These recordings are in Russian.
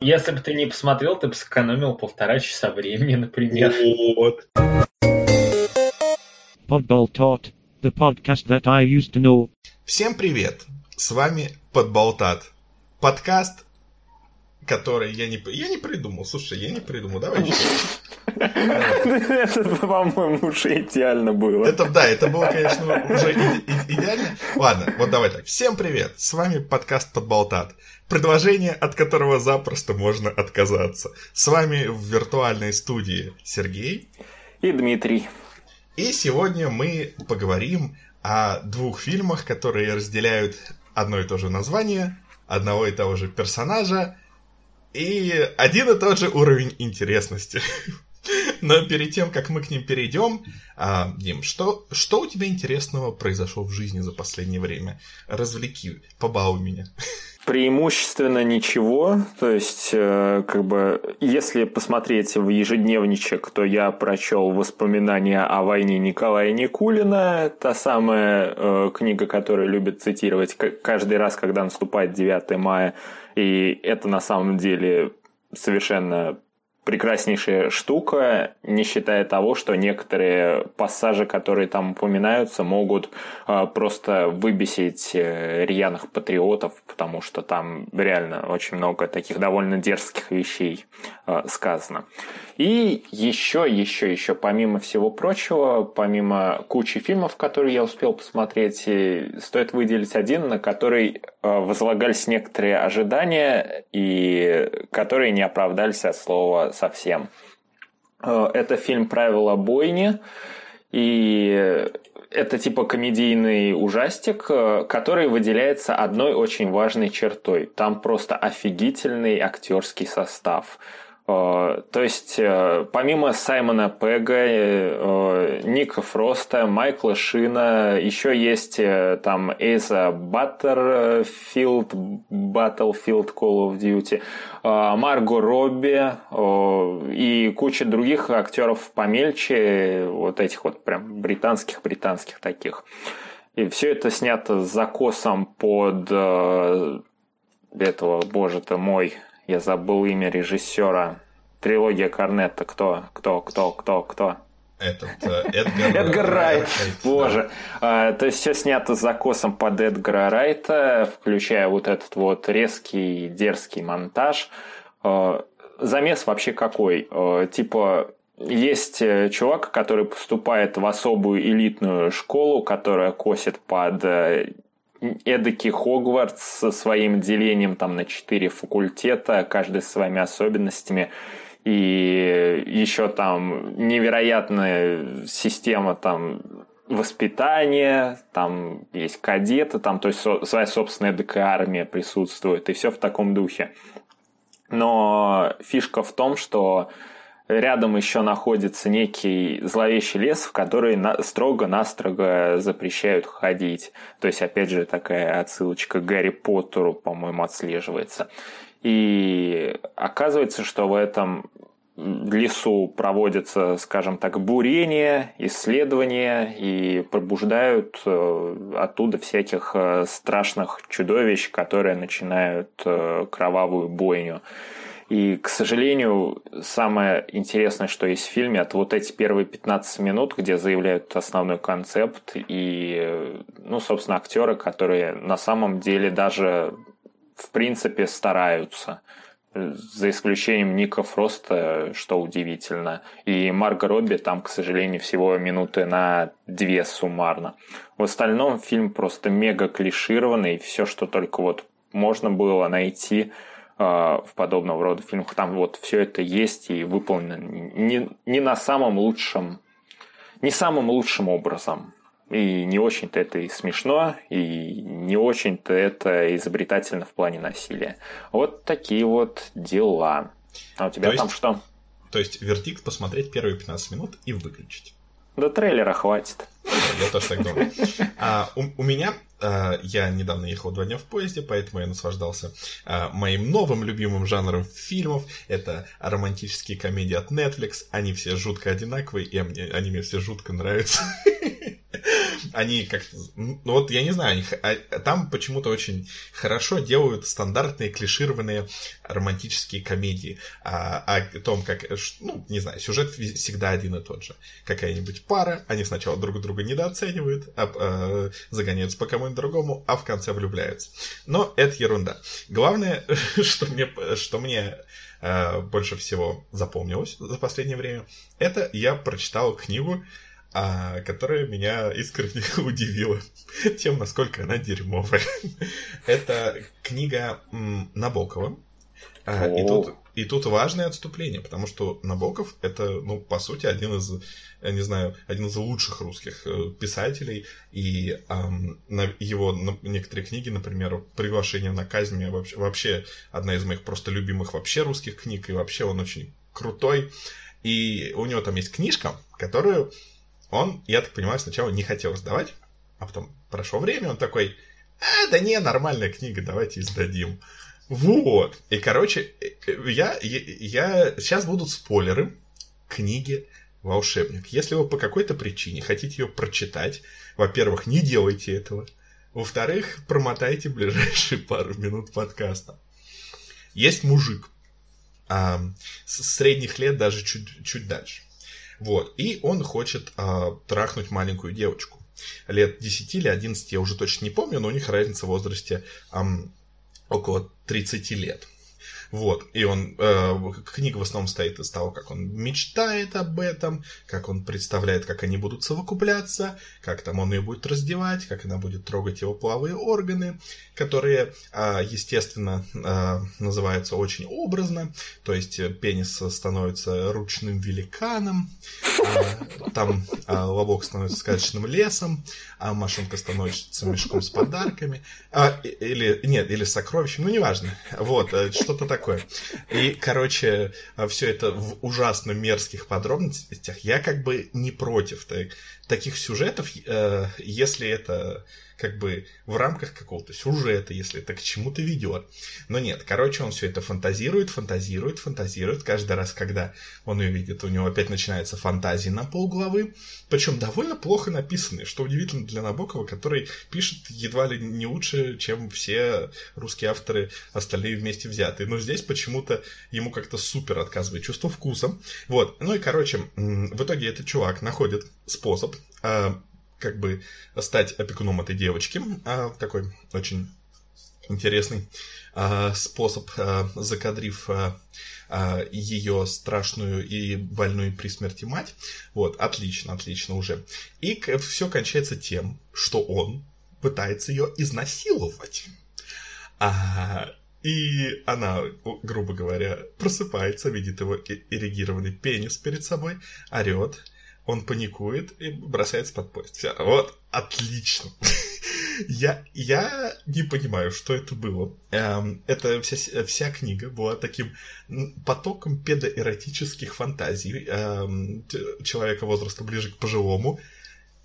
Если бы ты не посмотрел, ты бы сэкономил полтора часа времени, например. Вот. Podboltot, the podcast that I used to know. Всем привет! С вами Подболтат. Подкаст, который я не... Я не придумал. Слушай, я не придумал. Давай еще. Это, по-моему, уже идеально было. Это, да, это было, конечно, уже идеально. Ладно, вот давай так. Всем привет! С вами подкаст Подболтат. Предложение, от которого запросто можно отказаться. С вами в виртуальной студии Сергей. И Дмитрий. И сегодня мы поговорим о двух фильмах, которые разделяют одно и то же название, одного и того же персонажа и один и тот же уровень интересности. Но перед тем, как мы к ним перейдем, а, Дим, что, что у тебя интересного произошло в жизни за последнее время? Развлеки, побалуй меня. Преимущественно ничего, то есть, э, как бы, если посмотреть в ежедневничек, то я прочел воспоминания о войне Николая Никулина, та самая э, книга, которую любят цитировать каждый раз, когда наступает 9 мая, и это на самом деле совершенно прекраснейшая штука, не считая того, что некоторые пассажи, которые там упоминаются, могут э, просто выбесить э, рьяных патриотов, потому что там реально очень много таких довольно дерзких вещей э, сказано. И еще, еще, еще, помимо всего прочего, помимо кучи фильмов, которые я успел посмотреть, и стоит выделить один, на который э, возлагались некоторые ожидания, и которые не оправдались от слова совсем. Э, Это фильм «Правила бойни», и это типа комедийный ужастик, э, который выделяется одной очень важной чертой. Там просто офигительный актерский состав. Э, То есть, э, помимо Саймона Пега, э, Ника Фроста, Майкла Шина, еще есть там Эйза Баттерфилд, Battlefield Call of Duty, Марго Робби и куча других актеров помельче, вот этих вот прям британских-британских таких. И все это снято с закосом под этого, боже ты мой, я забыл имя режиссера. Трилогия Корнетта. Кто? Кто? Кто? Кто? Кто? Этот э, Эдгар, Эдгар Райт. да. Боже. А, то есть все снято с закосом под Эдгара Райта, включая вот этот вот резкий, дерзкий монтаж. А, замес вообще какой? А, типа есть э, чувак, который поступает в особую элитную школу, которая косит под э, эдакий Хогвартс со своим делением там на четыре факультета, каждый со своими особенностями. И еще там невероятная система там воспитания, там есть кадеты, там то есть своя собственная ДК-армия присутствует, и все в таком духе. Но фишка в том, что рядом еще находится некий зловещий лес, в который на- строго-настрого запрещают ходить. То есть, опять же, такая отсылочка к Гарри Поттеру, по-моему, отслеживается. И оказывается, что в этом лесу проводятся, скажем так, бурения, исследования и пробуждают э, оттуда всяких э, страшных чудовищ, которые начинают э, кровавую бойню. И, к сожалению, самое интересное, что есть в фильме, это вот эти первые 15 минут, где заявляют основной концепт, и, ну, собственно, актеры, которые на самом деле даже, в принципе, стараются. За исключением Ника Фроста, что удивительно. И Марго Робби там, к сожалению, всего минуты на две суммарно. В остальном фильм просто мега клишированный. Все, что только вот можно было найти в подобного рода фильмах. Там вот все это есть и выполнено не, не на самом лучшем, не самым лучшим образом. И не очень-то это и смешно, и не очень-то это изобретательно в плане насилия. Вот такие вот дела. А у тебя То там есть- что? То есть вердикт посмотреть первые 15 минут и выключить. До трейлера хватит. Я тоже так думаю. А, у, у меня, а, я недавно ехал два дня в поезде, поэтому я наслаждался а, моим новым любимым жанром фильмов. Это романтические комедии от Netflix. Они все жутко одинаковые, и мне- они мне все жутко нравятся. Они как-то... Ну вот я не знаю, они, а, там почему-то очень хорошо делают стандартные клишированные романтические комедии о, о том, как... Ну, не знаю, сюжет всегда один и тот же. Какая-нибудь пара, они сначала друг друга недооценивают, а, а, загоняются по кому-нибудь другому, а в конце влюбляются. Но это ерунда. Главное, что мне, что мне э, больше всего запомнилось за последнее время, это я прочитал книгу, э, которая меня искренне удивила тем, насколько она дерьмовая. это книга Набокова. Э, и тут и тут важное отступление, потому что Набоков это, ну, по сути, один из, я не знаю, один из лучших русских э, писателей, и эм, на его на, некоторые книги, например, «Приглашение на казнь» вообще, вообще одна из моих просто любимых вообще русских книг, и вообще он очень крутой. И у него там есть книжка, которую он, я так понимаю, сначала не хотел сдавать, а потом прошло время, он такой, а, да не, нормальная книга, давайте издадим. Вот. И, короче, я, я, я... Сейчас будут спойлеры книги «Волшебник». Если вы по какой-то причине хотите ее прочитать, во-первых, не делайте этого. Во-вторых, промотайте ближайшие пару минут подкаста. Есть мужик. А, с средних лет даже чуть, чуть дальше. Вот. И он хочет а, трахнуть маленькую девочку. Лет 10 или 11, я уже точно не помню, но у них разница в возрасте ам, около 30 лет. Вот, и он, э, книга в основном стоит из того, как он мечтает об этом, как он представляет, как они будут совокупляться, как там он ее будет раздевать, как она будет трогать его половые органы, которые, э, естественно, э, называются очень образно, то есть пенис становится ручным великаном, э, там э, лобок становится сказочным лесом, а машинка становится мешком с подарками, а, или, нет, или сокровищем, ну, неважно, вот, э, что-то такое такое. И, короче, все это в ужасно мерзких подробностях. Я как бы не против так, таких сюжетов, э, если это как бы в рамках какого-то сюжета, если это к чему-то ведет. Но нет, короче, он все это фантазирует, фантазирует, фантазирует. Каждый раз, когда он ее видит, у него опять начинается фантазии на полглавы. Причем довольно плохо написанные, что удивительно для Набокова, который пишет едва ли не лучше, чем все русские авторы остальные вместе взятые. Но здесь почему-то ему как-то супер отказывает чувство вкуса. Вот. Ну и, короче, в итоге этот чувак находит способ а, как бы стать опекуном этой девочки. А, такой очень интересный а, способ, а, закадрив а, а, ее страшную и больную при смерти мать. Вот, отлично, отлично уже. И все кончается тем, что он пытается ее изнасиловать. А, и она, грубо говоря, просыпается, видит его эрегированный пенис перед собой, орет, он паникует и бросается под поезд. Все, вот, отлично. я, я не понимаю, что это было. Эм, это вся, вся книга была таким потоком педоэротических фантазий эм, человека возраста ближе к пожилому.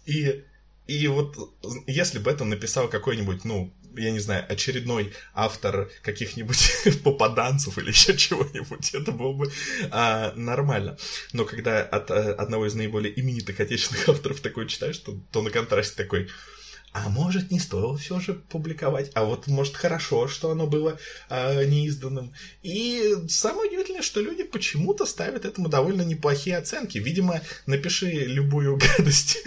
И, и вот если бы это написал какой-нибудь, ну, я не знаю, очередной автор каких-нибудь попаданцев или еще чего-нибудь, это было бы а, нормально. Но когда от а, одного из наиболее именитых отечественных авторов такое читаешь, то, то на контрасте такой, а может, не стоило все же публиковать, а вот, может, хорошо, что оно было э, неизданным. И самое удивительное, что люди почему-то ставят этому довольно неплохие оценки. Видимо, напиши любую гадость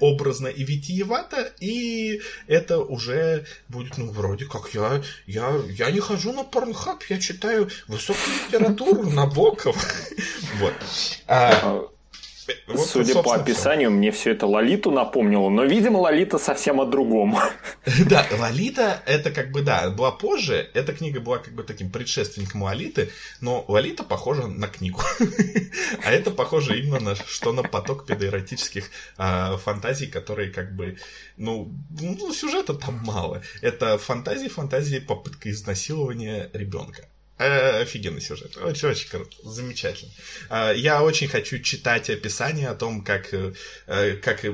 образно и витиевато, и это уже будет, ну, вроде как я, я, я не хожу на порнхаб, я читаю высокую литературу Набоков. Вот. Вот, Судя по описанию, все. мне все это Лолиту напомнило, но, видимо, Лолита совсем о другом. Да, Лолита, это как бы, да, была позже, эта книга была как бы таким предшественником Лолиты, но Лолита похожа на книгу. А это похоже именно на что на поток педоэротических а, фантазий, которые как бы, ну, ну, сюжета там мало. Это фантазии, фантазии, попытка изнасилования ребенка. Э, офигенный сюжет. Очень, очень круто. Замечательно. Э, я очень хочу читать описание о том, как, э, как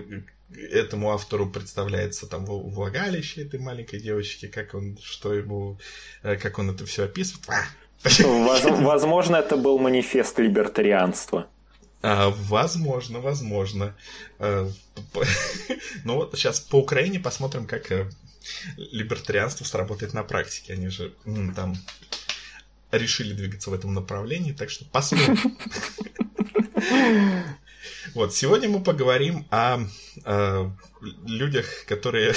этому автору представляется там влагалище этой маленькой девочки, как он, что ему, как он это все описывает. А! Возможно, это был манифест либертарианства. А, возможно, возможно. А, ну вот сейчас по Украине посмотрим, как э, либертарианство сработает на практике. Они же там решили двигаться в этом направлении, так что посмотрим. Вот, сегодня мы поговорим о, о людях, которые...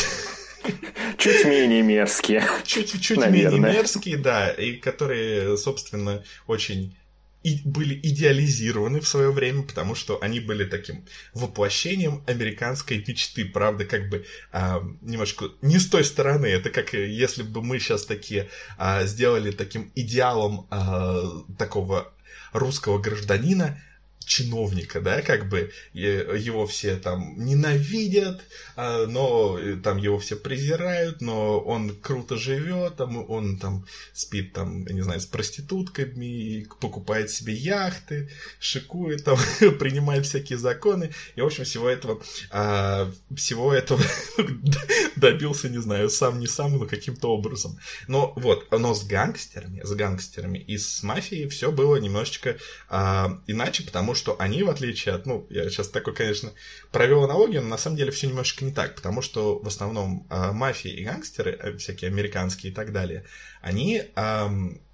Чуть менее мерзкие. Чуть-чуть менее мерзкие, да, и которые, собственно, очень и были идеализированы в свое время, потому что они были таким воплощением американской мечты, правда, как бы а, немножко не с той стороны. Это как если бы мы сейчас такие а, сделали таким идеалом а, такого русского гражданина, чиновника, да, как бы его все там ненавидят, а, но э, там его все презирают, но он круто живет, там он там спит там, не знаю, с проститутками, покупает себе яхты, шикует там, принимает всякие законы, и, в общем, всего этого, а, всего этого добился, не знаю, сам не сам, но каким-то образом. Но вот, но с гангстерами, с гангстерами и с мафией все было немножечко а, иначе, потому что они, в отличие от, ну, я сейчас такой, конечно, провел аналогию, но на самом деле все немножечко не так, потому что в основном э, мафии и гангстеры, э, всякие американские и так далее, они э,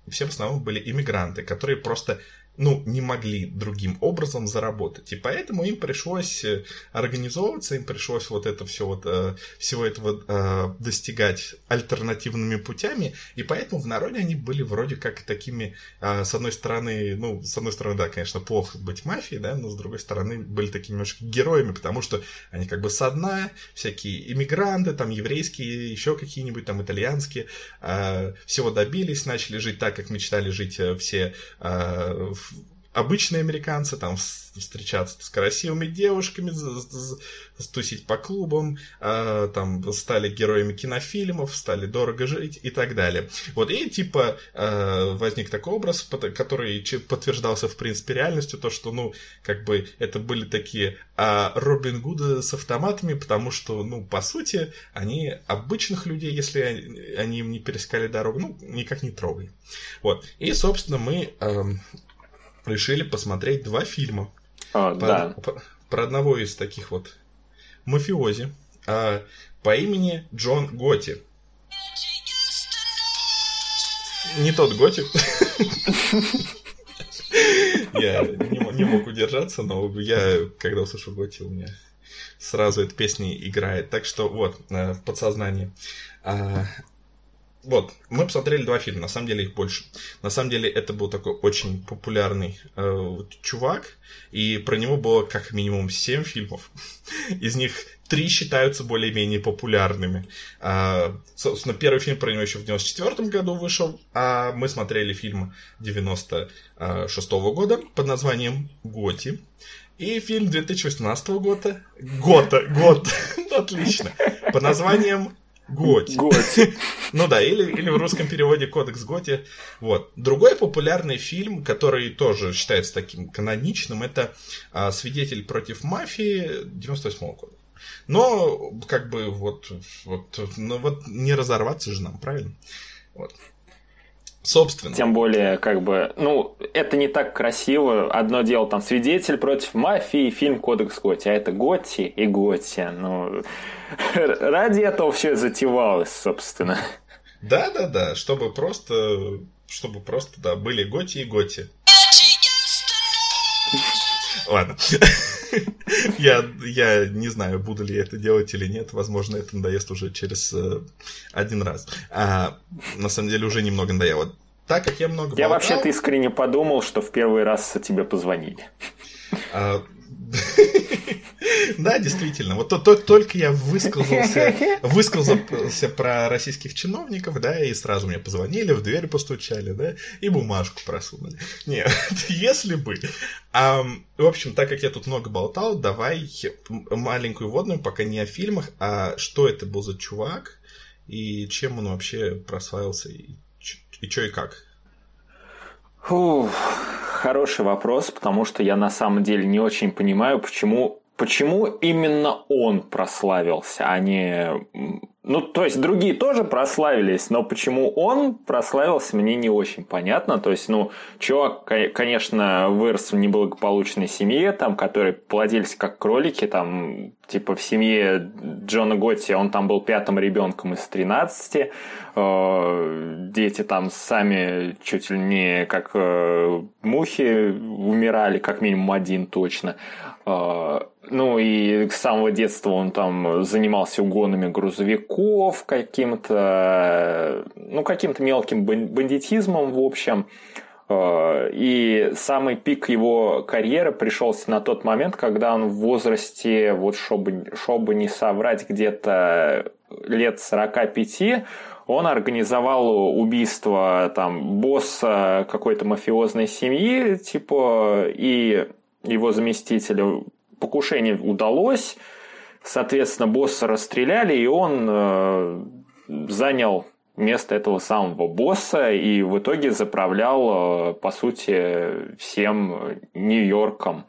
все в основном были иммигранты, которые просто ну, не могли другим образом заработать. И поэтому им пришлось э, организовываться, им пришлось вот это все вот, э, всего этого э, достигать альтернативными путями, и поэтому в народе они были вроде как такими, с одной стороны, ну, с одной стороны, да, конечно, плохо быть мафией, да, но с другой стороны были такими немножко героями, потому что они как бы со дна, всякие иммигранты, там, еврейские, еще какие-нибудь там итальянские, всего добились, начали жить так, как мечтали жить все обычные американцы, там встречаться с красивыми девушками, тусить по клубам, э, там стали героями кинофильмов, стали дорого жить и так далее. Вот, и типа э, возник такой образ, который подтверждался в принципе реальностью, то, что, ну, как бы это были такие э, Робин Гуды с автоматами, потому что, ну, по сути, они обычных людей, если они, им не перескали дорогу, ну, никак не трогали. Вот, и, собственно, мы... Решили посмотреть два фильма. А, по, да. По, про одного из таких вот мафиози а, по имени Джон Готи. Не тот Готи. Я не, мог удержаться, но я, когда услышал Готи, у меня сразу эта песня играет. Так что вот, э, в подсознании. Вот, мы посмотрели два фильма, на самом деле их больше. На самом деле это был такой очень популярный э, чувак, и про него было как минимум семь фильмов. Из них три считаются более-менее популярными. А, собственно, первый фильм про него еще в 94 году вышел, а мы смотрели фильм 96 -го года под названием «Готи». И фильм 2018 года, года, год, отлично, под названием Готи. Готи. Ну да, или, или в русском переводе Кодекс Готи. Вот. Другой популярный фильм, который тоже считается таким каноничным, это а, Свидетель против мафии 98 года. Но, как бы, вот, вот, ну, вот не разорваться же нам, правильно? Вот. Собственно. Тем более, как бы, ну, это не так красиво. Одно дело там свидетель против мафии, фильм Кодекс Готи, а это Готи и Готи. Ну, ради этого все затевалось, собственно. Да, да, да, чтобы просто, чтобы просто, да, были Готи и Готи. Ладно. я, я не знаю, буду ли это делать или нет. Возможно, это надоест уже через э, один раз. А, на самом деле уже немного надоело. Так как я много Я вообще-то искренне подумал, что в первый раз тебе позвонили. А, да, действительно. Вот то, то, только я высказался, высказался про российских чиновников, да, и сразу мне позвонили, в дверь постучали, да, и бумажку просунули. Нет, если бы. А, в общем, так как я тут много болтал, давай маленькую водную, пока не о фильмах, а что это был за чувак, и чем он вообще прославился, и, и что и как. Фух, хороший вопрос, потому что я на самом деле не очень понимаю, почему, почему именно он прославился, а не ну, то есть другие тоже прославились, но почему он прославился, мне не очень понятно. То есть, ну, чувак, конечно, вырос в неблагополучной семье, там, которые плодились как кролики, там, типа в семье Джона Готти, он там был пятым ребенком из 13. Э, дети там сами чуть ли не как э, мухи умирали, как минимум один точно. Э, ну и с самого детства он там занимался угонами грузовиков, каким-то, ну, каким-то мелким бандитизмом, в общем. Э, и самый пик его карьеры пришелся на тот момент, когда он в возрасте, вот чтобы, чтобы не соврать, где-то лет 45, он организовал убийство там босса какой-то мафиозной семьи, типа, и его заместителя покушение удалось, соответственно, босса расстреляли, и он э, занял место этого самого босса и в итоге заправлял, э, по сути, всем Нью-Йорком.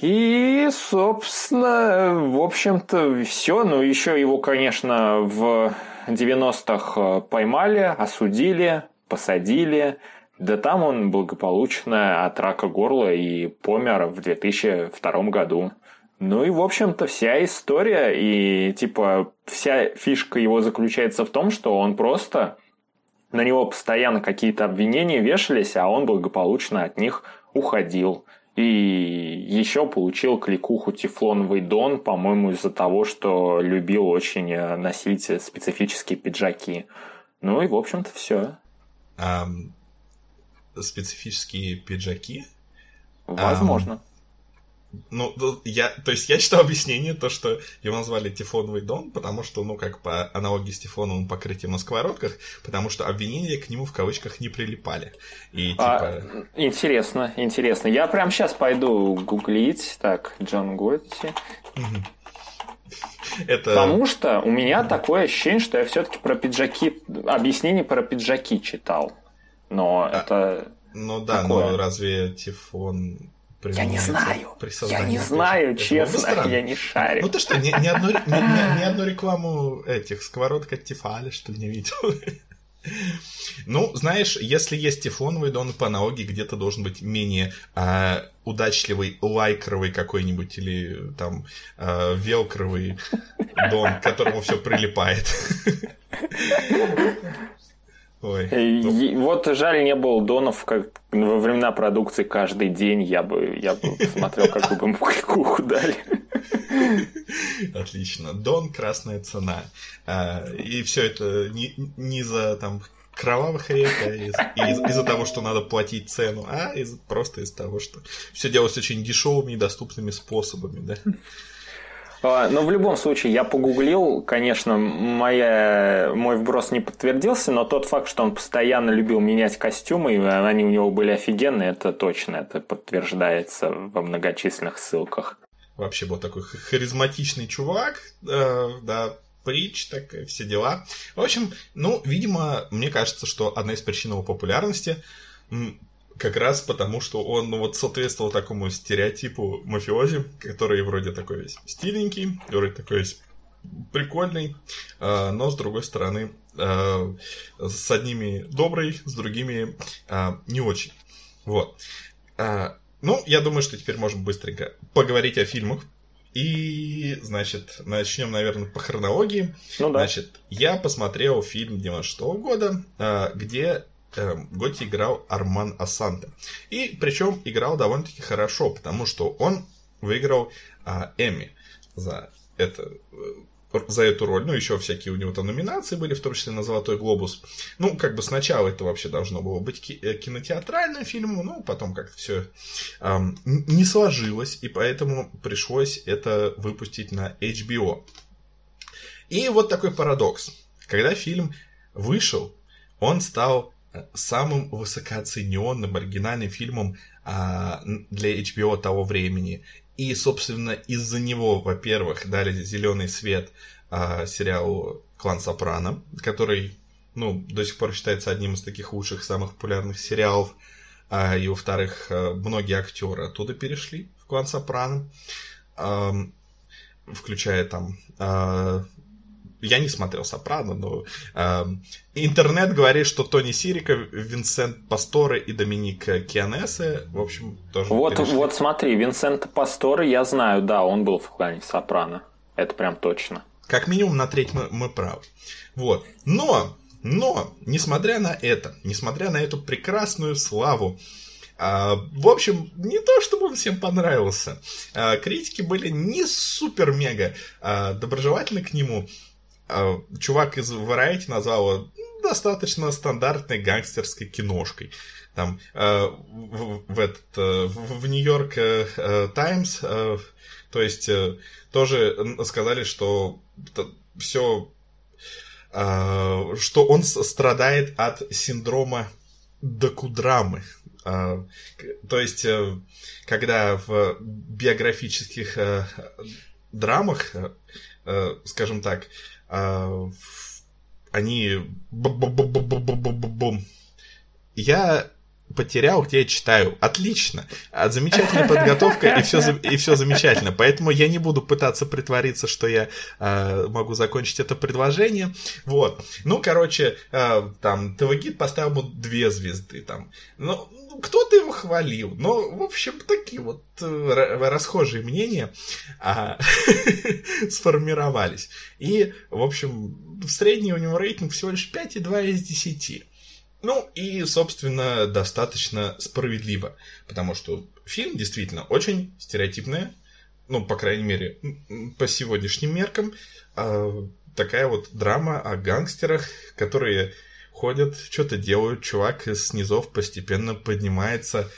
И, собственно, в общем-то, все. Ну, еще его, конечно, в 90-х поймали, осудили, посадили. Да там он благополучно от рака горла и помер в 2002 году. Ну и, в общем-то, вся история и, типа, вся фишка его заключается в том, что он просто... На него постоянно какие-то обвинения вешались, а он благополучно от них уходил. И еще получил кликуху Тефлоновый Дон, по-моему, из-за того, что любил очень носить специфические пиджаки. Ну и, в общем-то, все. Um, специфические пиджаки. Возможно. А, ну, я, то есть я читал объяснение, то, что его назвали Тефоновый дом, потому что, ну, как по аналогии с Тефоновым покрытием на сковородках, потому что обвинения к нему в кавычках не прилипали. И, а, типа... а, интересно, интересно. Я прям сейчас пойду гуглить. Так, Джон Готти. Это... Потому что у меня такое ощущение, что я все-таки про пиджаки, объяснение про пиджаки читал. Но а, это... Ну да, такое. но разве Тифон я не знаю. Я не знаю, честно, я не шарю. Ну ты что, ни, ни, одну, ни, ни, ни одну рекламу этих сковородок от Тефаля, что ли, не видел? Ну, знаешь, если есть тефлоновый дон по аналогии, где-то должен быть менее э, удачливый лайкровый какой-нибудь или там э, велкровый дон, к которому все прилипает. Ой, ну... Вот жаль, не было донов как во времена продукции каждый день. Я бы, я бы посмотрел, как бы куху дали. Отлично. Дон красная цена. А, и все это не, не за там кровавых рек, а из, из, из-за того, что надо платить цену, а из, просто из-за того, что все делается очень дешевыми и доступными способами, да. А, но в любом случае, я погуглил, конечно, моя, мой вброс не подтвердился, но тот факт, что он постоянно любил менять костюмы, и они у него были офигенные, это точно, это подтверждается во многочисленных ссылках. Вообще был такой харизматичный чувак, э, да, притч, так все дела. В общем, ну, видимо, мне кажется, что одна из причин его популярности как раз потому, что он ну, вот соответствовал такому стереотипу мафиози, который вроде такой весь стиленький, вроде такой весь прикольный, э, но с другой стороны э, с одними добрый, с другими э, не очень. Вот. Ну, я думаю, что теперь можем быстренько поговорить о фильмах. И, значит, начнем, наверное, по хронологии. Ну да. Значит, я посмотрел фильм 96 -го года, где Готи играл Арман Асанте. И причем играл довольно-таки хорошо, потому что он выиграл э, Эмми за это э, за эту роль. Ну, еще всякие у него там номинации были, в том числе на «Золотой глобус». Ну, как бы сначала это вообще должно было быть э, кинотеатральным фильмом, ну, потом как-то все эм, не сложилось, и поэтому пришлось это выпустить на HBO. И вот такой парадокс. Когда фильм вышел, он стал самым высокооцененным оригинальным фильмом а, для HBO того времени. И, собственно, из-за него, во-первых, дали зеленый свет а, сериалу «Клан Сопрано», который, ну, до сих пор считается одним из таких лучших, самых популярных сериалов. А, и, во-вторых, а, многие актеры оттуда перешли в «Клан Сопрано», а, включая там а, я не смотрел «Сопрано», но э, интернет говорит, что Тони Сирика, Винсент Пасторе и Доминик Кианесе, в общем, тоже Вот, перешли. вот смотри, Винсента Пасторе я знаю, да, он был в клане «Сопрано». Это прям точно. Как минимум на треть мы, мы правы. Вот. Но, но, несмотря на это, несмотря на эту прекрасную славу, а, в общем, не то, чтобы он всем понравился. А, критики были не супер-мега а, доброжелательны к нему. А, чувак из Variety назвал его достаточно стандартной гангстерской киношкой. Там э, в, в, этот, э, в, Нью-Йорк э, Таймс, э, то есть э, тоже сказали, что все, э, что он страдает от синдрома докудрамы. Э, то есть, э, когда в биографических э, драмах, э, скажем так, э, они бум я потерял, где я читаю. Отлично. А замечательная подготовка, и все, и все замечательно. Поэтому я не буду пытаться притвориться, что я э, могу закончить это предложение. Вот. Ну, короче, э, там, ТВ-гид поставил ему две звезды. Там. Ну, кто-то его хвалил. Но, в общем, такие вот э, расхожие мнения э, сформировались. И, в общем, средний у него рейтинг всего лишь 5,2 из 10. Ну и, собственно, достаточно справедливо, потому что фильм действительно очень стереотипный, ну, по крайней мере, по сегодняшним меркам, э, такая вот драма о гангстерах, которые ходят, что-то делают, чувак из низов постепенно поднимается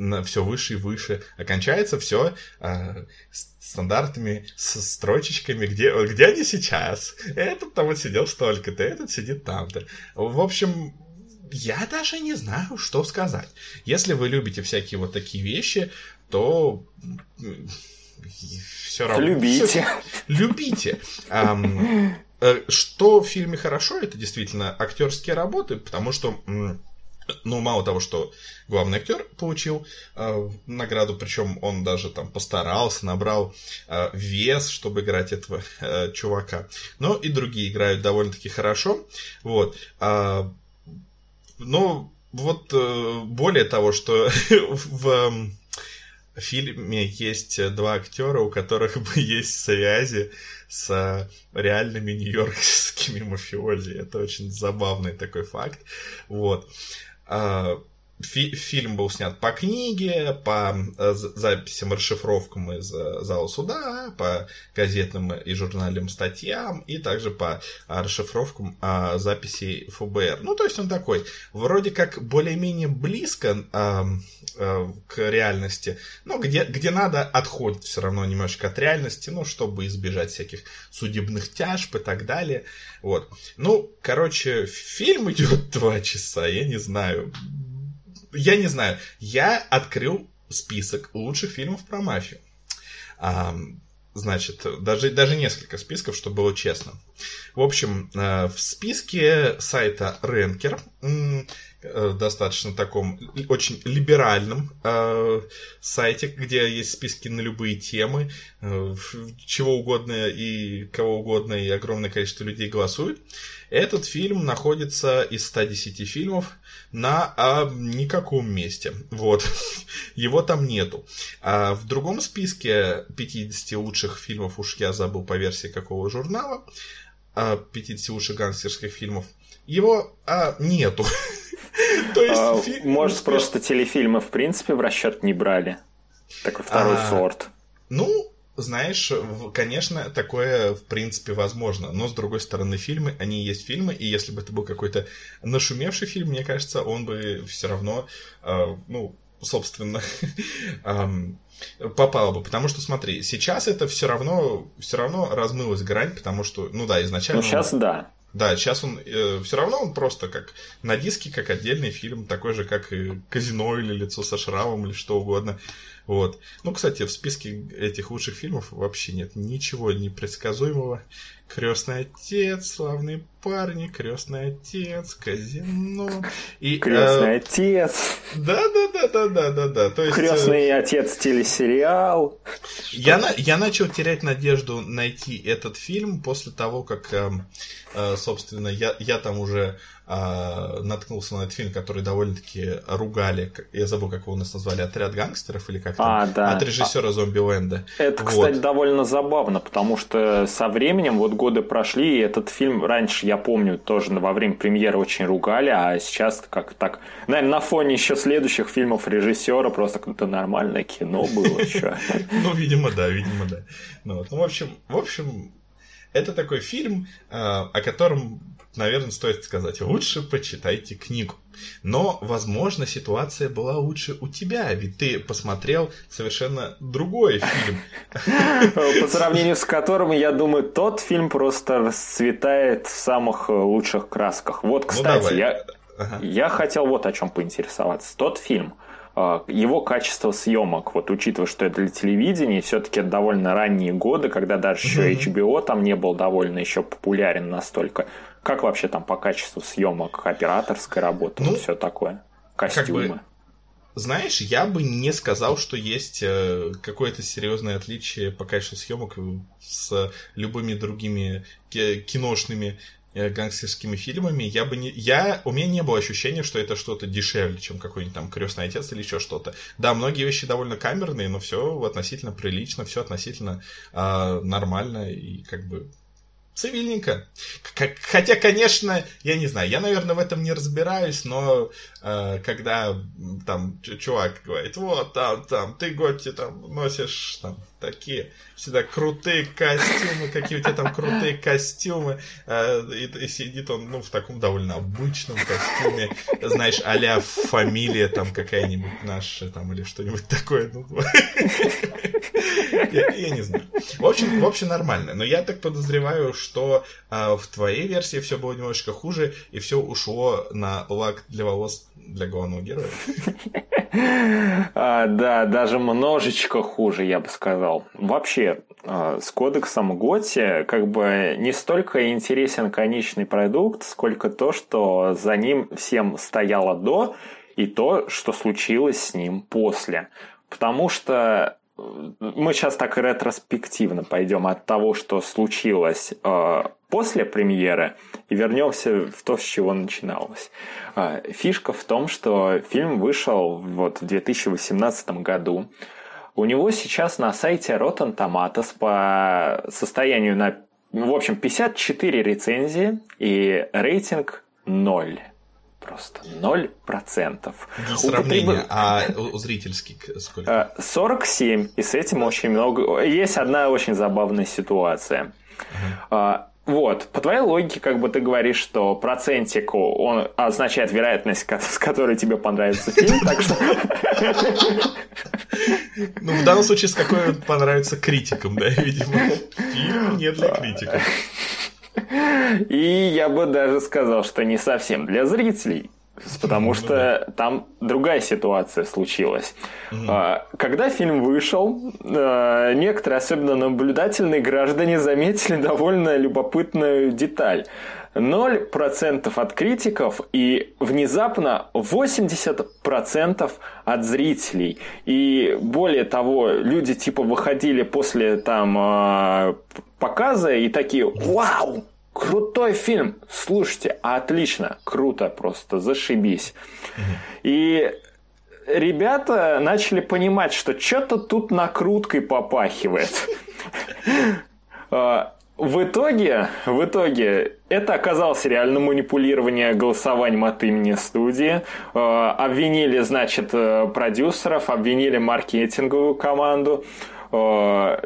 на все выше и выше. Окончается все э, стандартными строчечками, где, где они сейчас. Этот там вот сидел столько-то, этот сидит там-то. В общем, я даже не знаю, что сказать. Если вы любите всякие вот такие вещи, то все равно... Любите. Любите. Um, что в фильме хорошо, это действительно актерские работы, потому что ну, мало того, что главный актер получил э, награду, причем он даже там постарался, набрал э, вес, чтобы играть этого э, чувака. Но и другие играют довольно-таки хорошо. Вот. Э, но вот э, более того, что в э, фильме есть два актера, у которых есть связи с реальными нью-йоркскими мафиози. Это очень забавный такой факт. Вот. А, фи фильм был снят по книге, по э, записям, расшифровкам из э, зала суда, по газетным и журнальным статьям, и также по а, расшифровкам а, записей ФБР. Ну, то есть он такой, вроде как более-менее близко а, а, к реальности, но где, где надо, отходит все равно немножечко от реальности, ну, чтобы избежать всяких судебных тяжб и так далее. Вот. Ну, короче, фильм идет два часа, я не знаю я не знаю, я открыл список лучших фильмов про мафию. А, значит, даже, даже несколько списков, чтобы было честно. В общем, э, в списке сайта Ренкер, э, достаточно таком очень либеральном э, сайте, где есть списки на любые темы, чего угодно и кого угодно, и огромное количество людей голосует. Этот фильм находится из 110 фильмов на а, никаком месте. Вот. Его там нету. А в другом списке 50 лучших фильмов, уж я забыл по версии какого журнала, 50 а, лучших гангстерских фильмов, его а, нету. То есть, а, фильм может, успеш... просто телефильмы в принципе в расчет не брали? Такой второй а, сорт. Ну, знаешь, конечно, такое в принципе возможно, но с другой стороны фильмы, они есть фильмы, и если бы это был какой-то нашумевший фильм, мне кажется, он бы все равно, э, ну, собственно, попал бы. Потому что, смотри, сейчас это все равно, все равно размылась грань, потому что, ну да, изначально... Ну, сейчас он... да. Да, сейчас он э, все равно он просто как на диске, как отдельный фильм, такой же, как и Казино или Лицо со шрамом или что угодно. Вот. Ну, кстати, в списке этих лучших фильмов вообще нет ничего непредсказуемого. Крестный отец, славные парни, крестный отец, казино. И, крестный э, отец. Да, да, Да-да-да-да-да. То есть, э, Крестный отец телесериал. Я, на- я начал терять надежду найти этот фильм после того, как, эм, э, собственно, я, я там уже э, наткнулся на этот фильм, который довольно-таки ругали. Я забыл, как его у нас назвали, «Отряд гангстеров» или как там? А, да. От режиссера Зомби-Ленда. Это, Вот. кстати, довольно забавно, потому что со временем, вот годы прошли, и этот фильм раньше, я помню, тоже во время премьеры очень ругали, а сейчас как так, наверное, на фоне еще следующих фильмов режиссера просто как-то нормальное кино было еще. Ну, видимо, да, видимо, да. Ну, ну, в общем, в общем, это такой фильм, э, о котором, наверное, стоит сказать, лучше почитайте книгу. Но, возможно, ситуация была лучше у тебя, ведь ты посмотрел совершенно другой фильм. По сравнению с которым, я думаю, тот фильм просто расцветает в самых лучших красках. Вот, кстати, Ну, давай. я, Ага. Я хотел вот о чем поинтересоваться. Тот фильм, его качество съемок, вот учитывая, что это для телевидения, все-таки довольно ранние годы, когда даже еще HBO там не был довольно еще популярен настолько. Как вообще там по качеству съемок, операторской работы, Ну, все такое? Костюмы. Знаешь, я бы не сказал, что есть э, какое-то серьезное отличие по качеству съемок с любыми другими ки- киношными э, гангстерскими фильмами. Я бы не, я, у меня не было ощущения, что это что-то дешевле, чем какой-нибудь там крестный отец или еще что-то. Да, многие вещи довольно камерные, но все относительно прилично, все относительно э, нормально и как бы цивильненько. К- Хотя, конечно, я не знаю, я, наверное, в этом не разбираюсь, но э, когда там чувак говорит, вот там, там, ты, Готти, там, носишь там такие всегда крутые костюмы, какие у тебя там крутые костюмы, э, и, и сидит он, ну, в таком довольно обычном костюме, знаешь, а фамилия там какая-нибудь наша, там, или что-нибудь такое, ну, я, я не знаю. В общем, в общем, нормально. Но я так подозреваю, что а, в твоей версии все было немножечко хуже, и все ушло на лак для волос для главного героя. А, да, даже множечко хуже, я бы сказал. Вообще, а, с кодексом Готи как бы не столько интересен конечный продукт, сколько то, что за ним всем стояло до, и то, что случилось с ним после. Потому что мы сейчас так ретроспективно пойдем от того, что случилось э, после премьеры, и вернемся в то, с чего начиналось. Э, фишка в том, что фильм вышел вот в 2018 году. У него сейчас на сайте Rotten Tomatoes по состоянию на, в общем, 54 рецензии и рейтинг 0. Просто 0%. Для сравнения, а у- зрительский к- сколько? Э, 47, и с этим очень много... Есть одна очень забавная ситуация. А, Вот, по твоей логике, как бы ты говоришь, что процентик, он означает вероятность, с которой тебе понравится фильм, так что... Ну, в данном случае, с какой он понравится критикам, да, видимо. Фильм не для критиков. И я бы даже сказал, что не совсем для зрителей. Потому Ну что там другая ситуация случилась. А, Когда фильм вышел, а, некоторые, особенно наблюдательные граждане, заметили довольно любопытную деталь. 0% от критиков и внезапно 80% от зрителей. И более того, люди типа выходили после там а, показа и такие «Вау! Крутой фильм! Слушайте, отлично, круто просто, зашибись!» И ребята начали понимать, что что-то тут накруткой попахивает. А, В итоге, в итоге, это оказалось реально манипулирование голосованием от имени студии. Э, Обвинили, значит, э, продюсеров, обвинили маркетинговую команду. Э,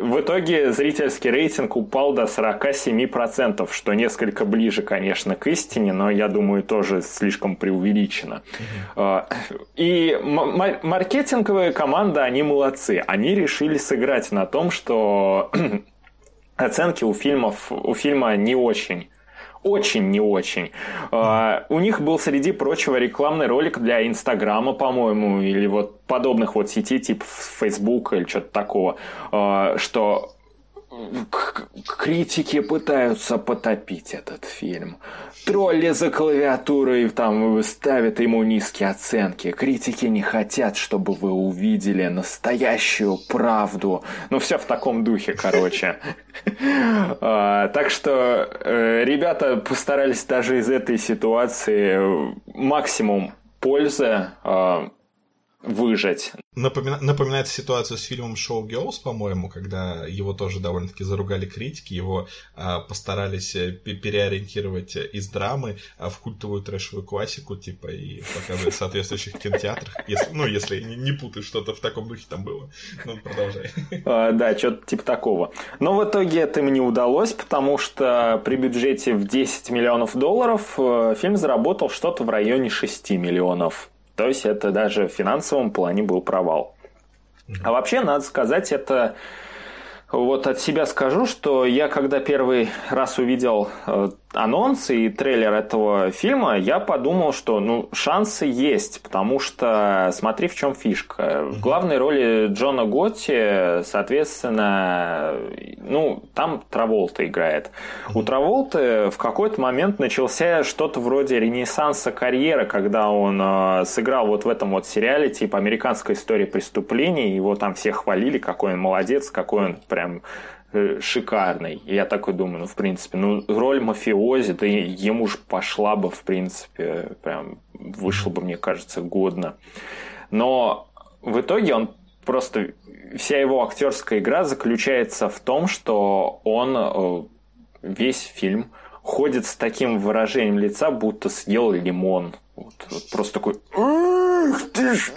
В итоге зрительский рейтинг упал до 47%, что несколько ближе, конечно, к истине, но я думаю, тоже слишком преувеличено. Э, И м- м- маркетинговая команда, они молодцы. Они решили сыграть на том, что оценки у фильмов у фильма не очень. Очень не очень. А, у них был среди прочего рекламный ролик для Инстаграма, по-моему, или вот подобных вот сетей, типа Facebook или что-то такого, а, что критики пытаются потопить этот фильм. Тролли за клавиатурой там ставят ему низкие оценки. Критики не хотят, чтобы вы увидели настоящую правду. Ну, все в таком духе, короче. А, так что э, ребята постарались даже из этой ситуации максимум пользы выжать. Напомина... Напоминает ситуацию с фильмом Show Girls, по-моему, когда его тоже довольно-таки заругали критики, его а, постарались э, переориентировать из драмы а, в культовую трэшевую классику, типа, и показывать в соответствующих кинотеатрах. Если, ну, если не, не что-то в таком духе там было. Ну, продолжай. А, да, что-то типа такого. Но в итоге это им не удалось, потому что при бюджете в 10 миллионов долларов э, фильм заработал что-то в районе 6 миллионов. То есть это даже в финансовом плане был провал. А вообще, надо сказать, это вот от себя скажу, что я когда первый раз увидел э, анонс и трейлер этого фильма, я подумал, что ну, шансы есть, потому что смотри, в чем фишка. В главной роли Джона Готти, соответственно, ну, там Траволта играет. У Траволты в какой-то момент начался что-то вроде ренессанса карьеры, когда он э, сыграл вот в этом вот сериале, типа «Американская история преступлений», его там все хвалили, какой он молодец, какой он прям шикарный. И я такой думаю, ну, в принципе, ну, роль мафиози, да ему же пошла бы, в принципе, прям вышло бы, мне кажется, годно. Но в итоге он просто... Вся его актерская игра заключается в том, что он э, весь фильм ходит с таким выражением лица, будто съел лимон. Вот, вот просто такой... ты ж...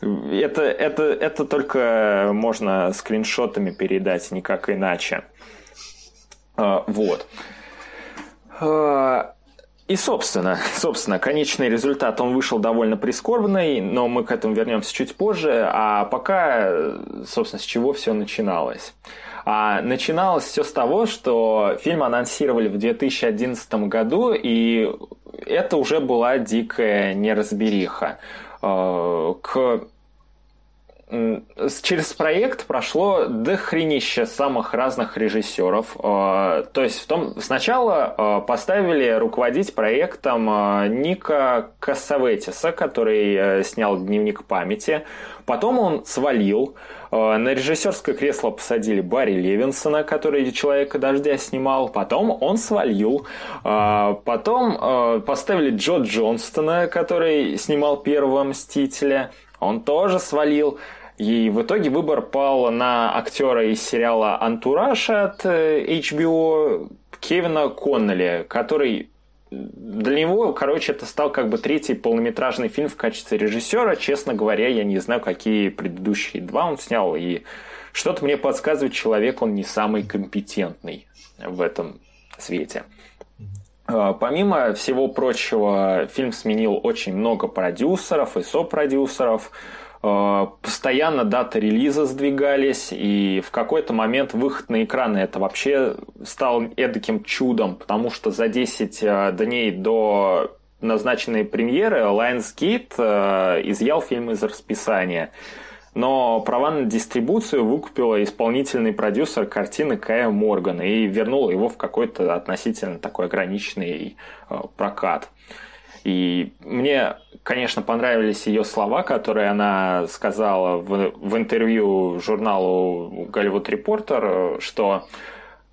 Это, это, это только можно скриншотами передать, никак иначе. А, вот. А, и, собственно, собственно, конечный результат, он вышел довольно прискорбный, но мы к этому вернемся чуть позже. А пока, собственно, с чего все начиналось? А начиналось все с того, что фильм анонсировали в 2011 году, и это уже была дикая неразбериха. Э, к через проект прошло дохренище самых разных режиссеров. Э, то есть в том, сначала э, поставили руководить проектом Ника Кассаветиса, который снял «Дневник памяти». Потом он свалил. На режиссерское кресло посадили Барри Левинсона, который «Человека дождя» снимал. Потом он свалил. Потом поставили Джо Джонстона, который снимал первого «Мстителя». Он тоже свалил. И в итоге выбор пал на актера из сериала «Антураж» от э, HBO Кевина Коннелли, который для него, короче, это стал как бы третий полнометражный фильм в качестве режиссера. Честно говоря, я не знаю, какие предыдущие два он снял. И что-то мне подсказывает, человек он не самый компетентный в этом свете. А, помимо всего прочего, фильм сменил очень много продюсеров и сопродюсеров. Э, постоянно даты релиза сдвигались, и в какой-то момент выход на экраны это вообще стал эдаким чудом, потому что за 10 э, дней до назначенной премьеры Lionsgate э, изъял фильм из расписания. Но права на дистрибуцию выкупила исполнительный продюсер картины Кая Моргана и вернул его в какой-то относительно такой ограниченный прокат. И мне, конечно, понравились ее слова, которые она сказала в, в интервью журналу Голливуд Reporter, что